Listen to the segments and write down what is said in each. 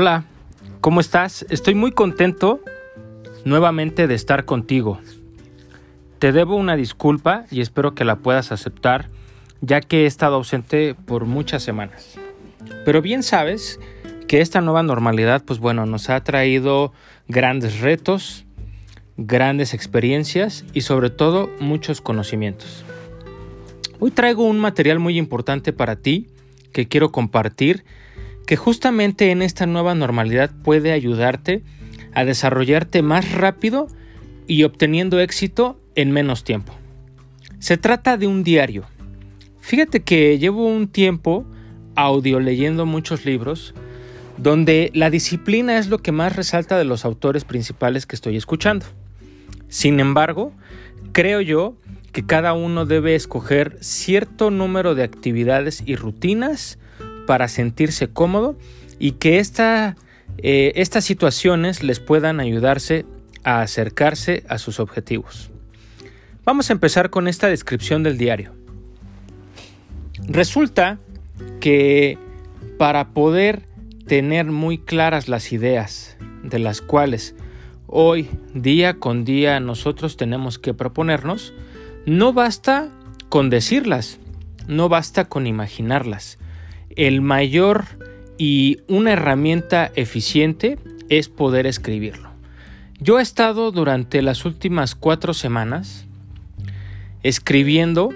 Hola, ¿cómo estás? Estoy muy contento nuevamente de estar contigo. Te debo una disculpa y espero que la puedas aceptar, ya que he estado ausente por muchas semanas. Pero bien sabes que esta nueva normalidad, pues bueno, nos ha traído grandes retos, grandes experiencias y sobre todo muchos conocimientos. Hoy traigo un material muy importante para ti que quiero compartir, que justamente en esta nueva normalidad puede ayudarte a desarrollarte más rápido y obteniendo éxito en menos tiempo. Se trata de un diario. Fíjate que llevo un tiempo audio leyendo muchos libros donde la disciplina es lo que más resalta de los autores principales que estoy escuchando. Sin embargo, creo yo que cada uno debe escoger cierto número de actividades y rutinas para sentirse cómodo y que eh, estas situaciones les puedan ayudarse a acercarse a sus objetivos. Vamos a empezar con esta descripción del diario. Resulta que para poder tener muy claras las ideas de las cuales hoy, día con día, nosotros tenemos que proponernos, no basta con decirlas, no basta con imaginarlas. El mayor y una herramienta eficiente es poder escribirlo. Yo he estado durante las últimas cuatro semanas escribiendo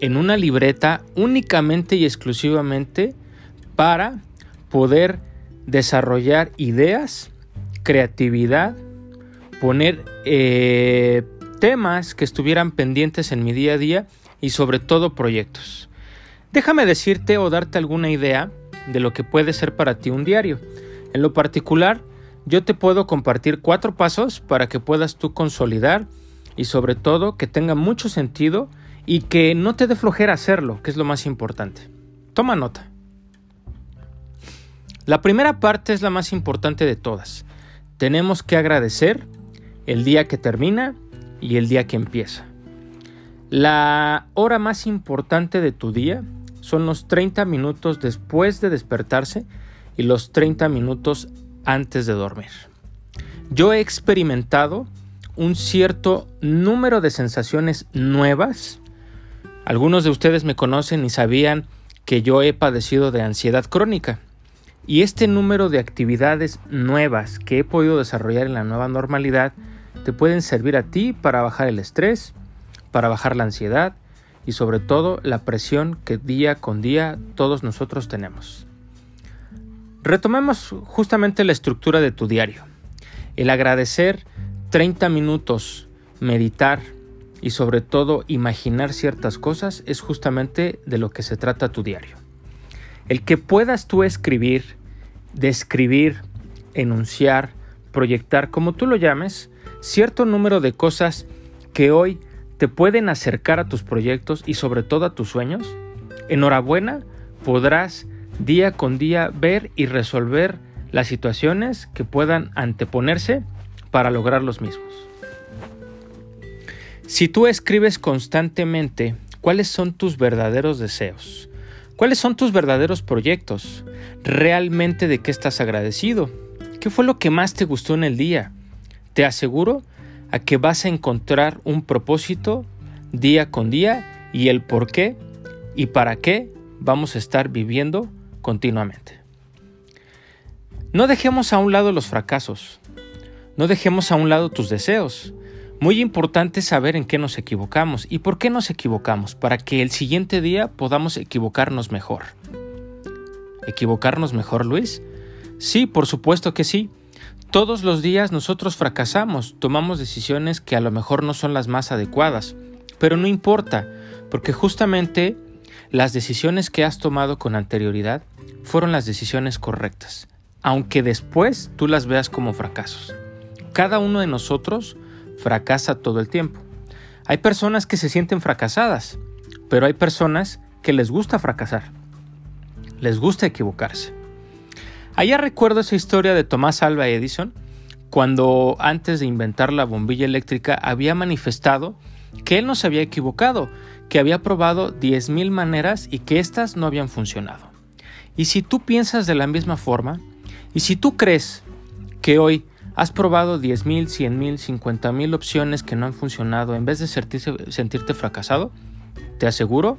en una libreta únicamente y exclusivamente para poder desarrollar ideas, creatividad, poner eh, temas que estuvieran pendientes en mi día a día y sobre todo proyectos. Déjame decirte o darte alguna idea de lo que puede ser para ti un diario. En lo particular, yo te puedo compartir cuatro pasos para que puedas tú consolidar y sobre todo que tenga mucho sentido y que no te dé flojera hacerlo, que es lo más importante. Toma nota. La primera parte es la más importante de todas. Tenemos que agradecer el día que termina y el día que empieza. La hora más importante de tu día son los 30 minutos después de despertarse y los 30 minutos antes de dormir. Yo he experimentado un cierto número de sensaciones nuevas. Algunos de ustedes me conocen y sabían que yo he padecido de ansiedad crónica. Y este número de actividades nuevas que he podido desarrollar en la nueva normalidad te pueden servir a ti para bajar el estrés, para bajar la ansiedad y sobre todo la presión que día con día todos nosotros tenemos. Retomemos justamente la estructura de tu diario. El agradecer 30 minutos, meditar y sobre todo imaginar ciertas cosas es justamente de lo que se trata tu diario. El que puedas tú escribir, describir, enunciar, proyectar, como tú lo llames, cierto número de cosas que hoy te pueden acercar a tus proyectos y sobre todo a tus sueños, enhorabuena, podrás día con día ver y resolver las situaciones que puedan anteponerse para lograr los mismos. Si tú escribes constantemente cuáles son tus verdaderos deseos, ¿Cuáles son tus verdaderos proyectos? ¿Realmente de qué estás agradecido? ¿Qué fue lo que más te gustó en el día? Te aseguro a que vas a encontrar un propósito día con día y el por qué y para qué vamos a estar viviendo continuamente. No dejemos a un lado los fracasos, no dejemos a un lado tus deseos, muy importante saber en qué nos equivocamos y por qué nos equivocamos para que el siguiente día podamos equivocarnos mejor. ¿Equivocarnos mejor, Luis? Sí, por supuesto que sí. Todos los días nosotros fracasamos, tomamos decisiones que a lo mejor no son las más adecuadas, pero no importa, porque justamente las decisiones que has tomado con anterioridad fueron las decisiones correctas, aunque después tú las veas como fracasos. Cada uno de nosotros fracasa todo el tiempo. Hay personas que se sienten fracasadas, pero hay personas que les gusta fracasar. Les gusta equivocarse. Allá recuerdo esa historia de Tomás Alva Edison, cuando antes de inventar la bombilla eléctrica había manifestado que él no se había equivocado, que había probado 10.000 maneras y que éstas no habían funcionado. Y si tú piensas de la misma forma, Y si tú crees que hoy has probado 10.000, 100.000, 50.000 opciones que no han funcionado en vez de sentirte fracasado, te aseguro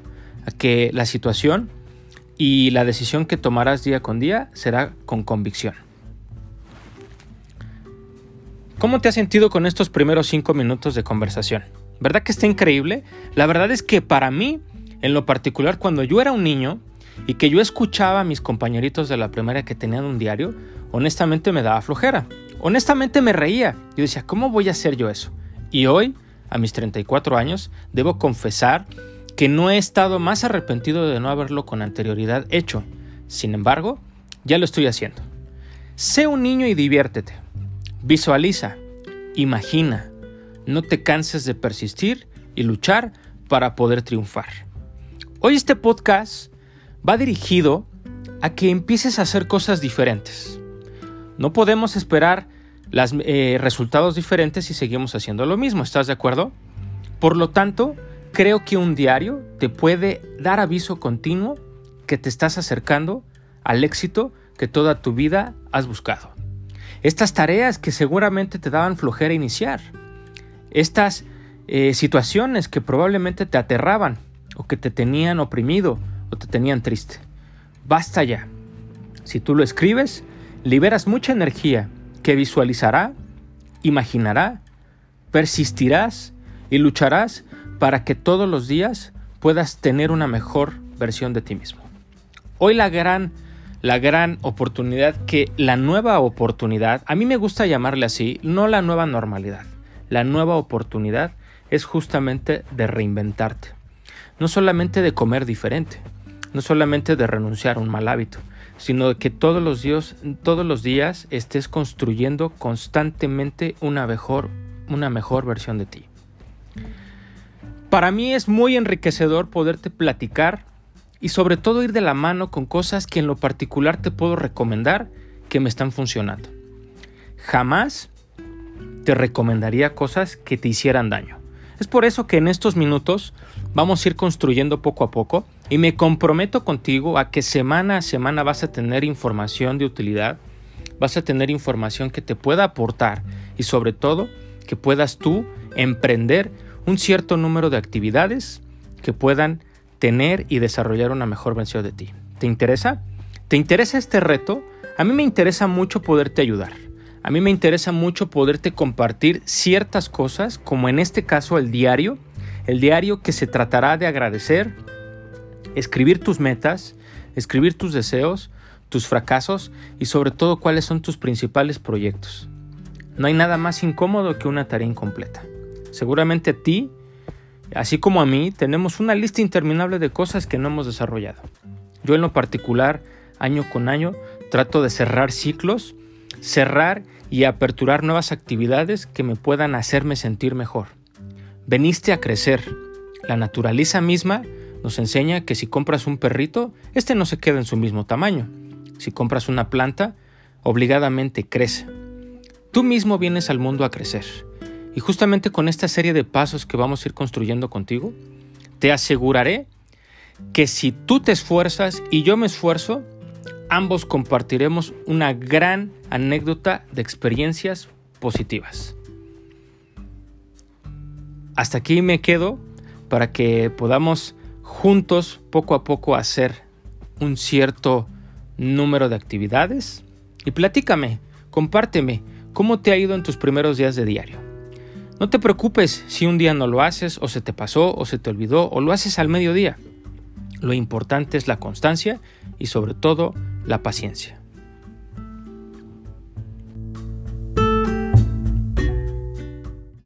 que la situación y la decisión que tomarás día con día será con convicción. ¿Cómo te has sentido con estos primeros 5 minutos de conversación? ¿Verdad que está increíble? La verdad es que para mí, en lo particular, cuando yo era un niño y que yo escuchaba a mis compañeritos de la primaria que tenían un diario, honestamente me daba flojera. Honestamente me reía. Yo decía, ¿cómo voy a hacer yo eso? Y hoy, a mis 34 años, debo confesar que no he estado más arrepentido de no haberlo con anterioridad hecho. Sin embargo, ya lo estoy haciendo. Sé un niño y diviértete. Visualiza, imagina, no te canses de persistir y luchar para poder triunfar. Hoy este podcast va dirigido a que empieces a hacer cosas diferentes. No podemos esperar los eh, resultados diferentes si seguimos haciendo lo mismo, ¿estás de acuerdo? Por lo tanto, creo que un diario te puede dar aviso continuo que te estás acercando al éxito que toda tu vida has buscado. Estas tareas que seguramente te daban flojera iniciar, estas eh, situaciones que probablemente te aterraban o que te tenían oprimido o te tenían triste. Basta ya. Si tú lo escribes, liberas mucha energía que visualizará, imaginará, persistirás y lucharás para que todos los días puedas tener una mejor versión de ti mismo. Hoy la gran la gran oportunidad que la nueva oportunidad, a mí me gusta llamarle así, no la nueva normalidad. La nueva oportunidad es justamente de reinventarte. No solamente de comer diferente, no solamente de renunciar a un mal hábito, sino que todos los días, todos los días estés construyendo constantemente una mejor, una mejor versión de ti. Para mí es muy enriquecedor poderte platicar y sobre todo ir de la mano con cosas que en lo particular te puedo recomendar que me están funcionando. Jamás te recomendaría cosas que te hicieran daño. Es por eso que en estos minutos vamos a ir construyendo poco a poco y me comprometo contigo a que semana a semana vas a tener información de utilidad, vas a tener información que te pueda aportar y sobre todo que puedas tú emprender un cierto número de actividades que puedan tener y desarrollar una mejor versión de ti. ¿Te interesa? ¿Te interesa este reto? A mí me interesa mucho poderte ayudar. A mí me interesa mucho poderte compartir ciertas cosas, como en este caso el diario, el diario que se tratará de agradecer, escribir tus metas, escribir tus deseos, tus fracasos y sobre todo cuáles son tus principales proyectos. No hay nada más incómodo que una tarea incompleta. Seguramente a ti, así como a mí, tenemos una lista interminable de cosas que no hemos desarrollado. Yo en lo particular, año con año, trato de cerrar ciclos, cerrar y aperturar nuevas actividades que me puedan hacerme sentir mejor. Veniste a crecer. La naturaleza misma nos enseña que si compras un perrito, este no se queda en su mismo tamaño. Si compras una planta, obligadamente crece. Tú mismo vienes al mundo a crecer y justamente con esta serie de pasos que vamos a ir construyendo contigo, te aseguraré que si tú te esfuerzas y yo me esfuerzo, ambos compartiremos una gran anécdota de experiencias positivas. Hasta aquí me quedo para que podamos juntos poco a poco hacer un cierto número de actividades y platícame, compárteme cómo te ha ido en tus primeros días de diario. No te preocupes si un día no lo haces o se te pasó o se te olvidó o lo haces al mediodía. Lo importante es la constancia y sobre todo la paciencia.